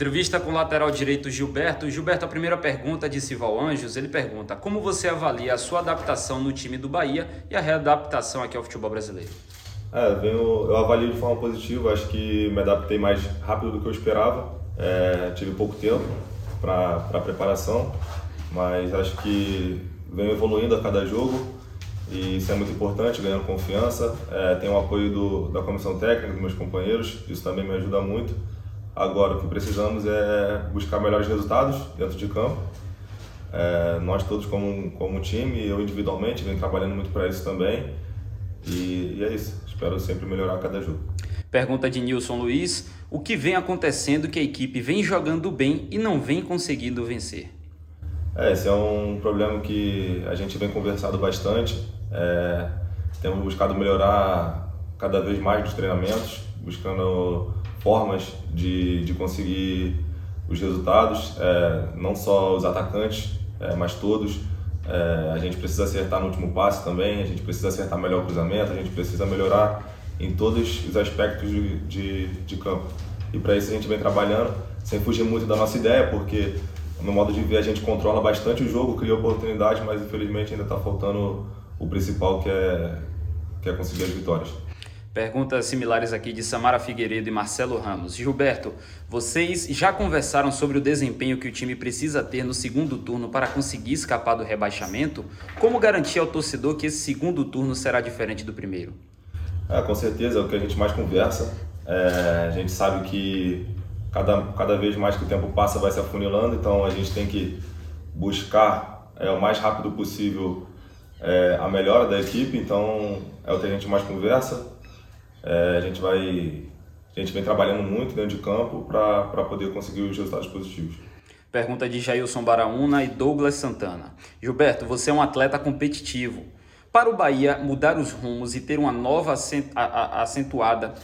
Entrevista com o lateral direito Gilberto. Gilberto, a primeira pergunta de Sival Anjos, ele pergunta como você avalia a sua adaptação no time do Bahia e a readaptação aqui ao futebol brasileiro? É, eu, eu avalio de forma positiva, acho que me adaptei mais rápido do que eu esperava, é, tive pouco tempo para a preparação, mas acho que venho evoluindo a cada jogo e isso é muito importante, ganhando confiança, é, tenho o apoio do, da comissão técnica, dos meus companheiros, isso também me ajuda muito. Agora, o que precisamos é buscar melhores resultados dentro de campo. É, nós todos como, como time, eu individualmente, venho trabalhando muito para isso também. E, e, é isso. Espero sempre melhorar cada jogo. Pergunta de Nilson Luiz: O que vem acontecendo que a equipe vem jogando bem e não vem conseguindo vencer? É, esse é um problema que a gente vem conversado bastante. É, temos buscado melhorar cada vez mais nos treinamentos, buscando formas de, de conseguir os resultados, é, não só os atacantes, é, mas todos. É, a gente precisa acertar no último passe também, a gente precisa acertar melhor o cruzamento, a gente precisa melhorar em todos os aspectos de, de, de campo. E para isso a gente vem trabalhando, sem fugir muito da nossa ideia, porque no modo de ver a gente controla bastante o jogo, cria oportunidades, mas infelizmente ainda está faltando o principal que é, que é conseguir as vitórias. Perguntas similares aqui de Samara Figueiredo e Marcelo Ramos. Gilberto, vocês já conversaram sobre o desempenho que o time precisa ter no segundo turno para conseguir escapar do rebaixamento? Como garantir ao torcedor que esse segundo turno será diferente do primeiro? É, com certeza, é o que a gente mais conversa. É, a gente sabe que cada, cada vez mais que o tempo passa vai se afunilando, então a gente tem que buscar é, o mais rápido possível é, a melhora da equipe, então é o que a gente mais conversa é, a gente vai a gente vem trabalhando muito dentro de campo para poder conseguir os resultados positivos. Pergunta de Jailson Baraúna e Douglas Santana. Gilberto, você é um atleta competitivo. Para o Bahia mudar os rumos e ter uma nova acentuada.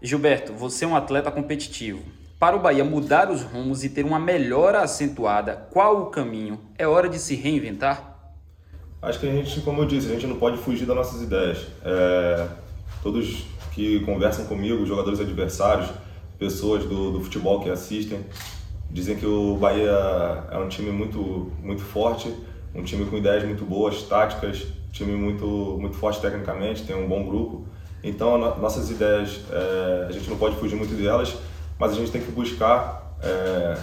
Gilberto, você é um atleta competitivo. Para o Bahia mudar os rumos e ter uma melhora acentuada, qual o caminho? É hora de se reinventar? Acho que a gente, como eu disse, a gente não pode fugir das nossas ideias. É todos que conversam comigo, jogadores adversários, pessoas do, do futebol que assistem, dizem que o Bahia é um time muito, muito forte, um time com ideias muito boas, táticas, time muito, muito forte tecnicamente, tem um bom grupo. Então, nossas ideias, é, a gente não pode fugir muito delas, mas a gente tem que buscar é,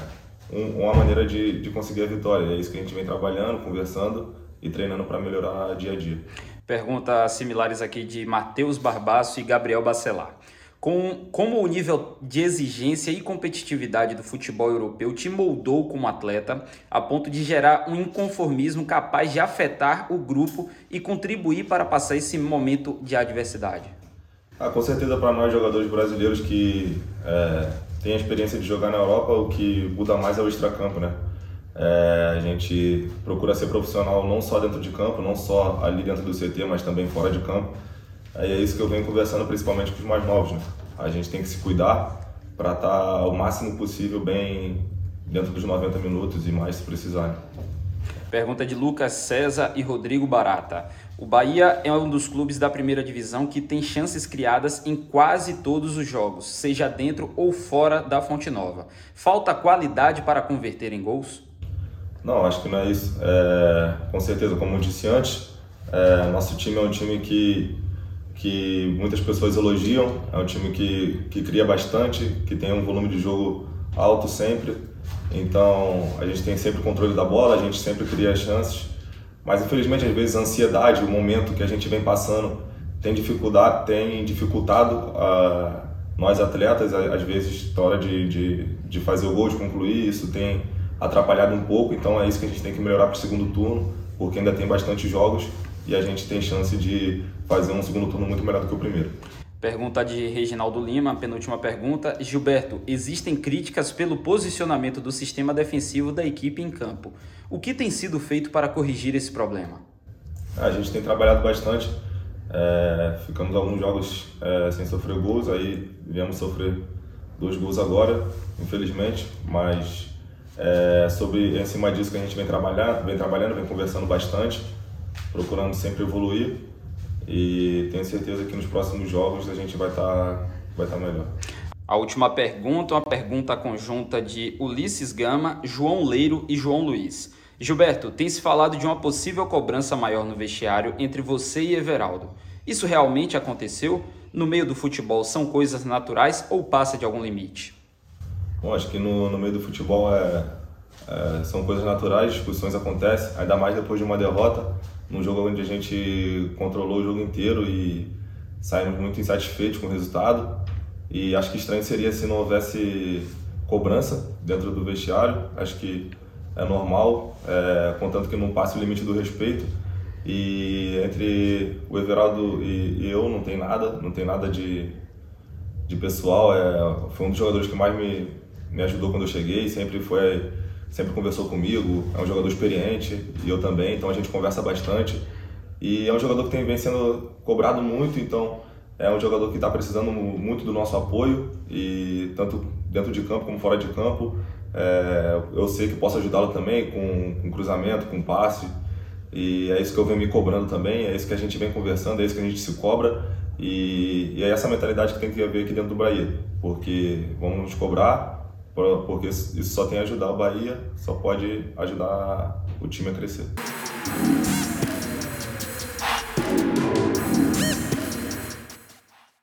um, uma maneira de, de conseguir a vitória. É isso que a gente vem trabalhando, conversando e treinando para melhorar dia a dia. Perguntas similares aqui de Matheus Barbaço e Gabriel Bacelar. Com, como o nível de exigência e competitividade do futebol europeu te moldou como atleta a ponto de gerar um inconformismo capaz de afetar o grupo e contribuir para passar esse momento de adversidade? Ah, com certeza para nós jogadores brasileiros que é, têm a experiência de jogar na Europa, o que muda mais é o extracampo, né? É, a gente procura ser profissional não só dentro de campo, não só ali dentro do CT, mas também fora de campo. É isso que eu venho conversando principalmente com os mais novos. Né? A gente tem que se cuidar para estar tá o máximo possível bem dentro dos 90 minutos e mais se precisar. Né? Pergunta de Lucas César e Rodrigo Barata. O Bahia é um dos clubes da primeira divisão que tem chances criadas em quase todos os jogos, seja dentro ou fora da Fonte Nova. Falta qualidade para converter em gols? Não, acho que não é isso. É, com certeza, como eu disse antes, é, nosso time é um time que, que muitas pessoas elogiam, é um time que, que cria bastante, que tem um volume de jogo alto sempre. Então, a gente tem sempre o controle da bola, a gente sempre cria chances. Mas, infelizmente, às vezes a ansiedade, o momento que a gente vem passando tem dificuldade, tem dificultado uh, nós atletas, às vezes, na hora de, de, de fazer o gol, de concluir, isso tem atrapalhado um pouco, então é isso que a gente tem que melhorar para o segundo turno, porque ainda tem bastante jogos e a gente tem chance de fazer um segundo turno muito melhor do que o primeiro. Pergunta de Reginaldo Lima, penúltima pergunta. Gilberto, existem críticas pelo posicionamento do sistema defensivo da equipe em campo. O que tem sido feito para corrigir esse problema? A gente tem trabalhado bastante. É, ficamos alguns jogos é, sem sofrer gols, aí viemos sofrer dois gols agora, infelizmente, mas é, sobre em cima disso que a gente vem trabalhando, vem trabalhando, vem conversando bastante, procurando sempre evoluir e tenho certeza que nos próximos jogos a gente vai estar tá, vai tá melhor. A última pergunta, uma pergunta conjunta de Ulisses Gama, João Leiro e João Luiz. Gilberto, tem se falado de uma possível cobrança maior no vestiário entre você e Everaldo. Isso realmente aconteceu? No meio do futebol são coisas naturais ou passa de algum limite? Bom, acho que no, no meio do futebol é, é, são coisas naturais, discussões acontecem, ainda mais depois de uma derrota, num jogo onde a gente controlou o jogo inteiro e saímos muito insatisfeitos com o resultado. E acho que estranho seria se não houvesse cobrança dentro do vestiário. Acho que é normal, é, contanto que não passe o limite do respeito. E entre o Everaldo e, e eu não tem nada, não tem nada de, de pessoal. É, foi um dos jogadores que mais me, me ajudou quando eu cheguei, sempre foi sempre conversou comigo, é um jogador experiente e eu também, então a gente conversa bastante. E é um jogador que tem vem sendo cobrado muito, então é um jogador que está precisando muito do nosso apoio e tanto dentro de campo como fora de campo. É, eu sei que posso ajudá-lo também com, com cruzamento, com passe. E é isso que eu venho me cobrando também, é isso que a gente vem conversando, é isso que a gente se cobra. E, e é essa mentalidade que tem que haver aqui dentro do Bahia, porque vamos nos cobrar, porque isso só tem a ajudar o Bahia, só pode ajudar o time a crescer.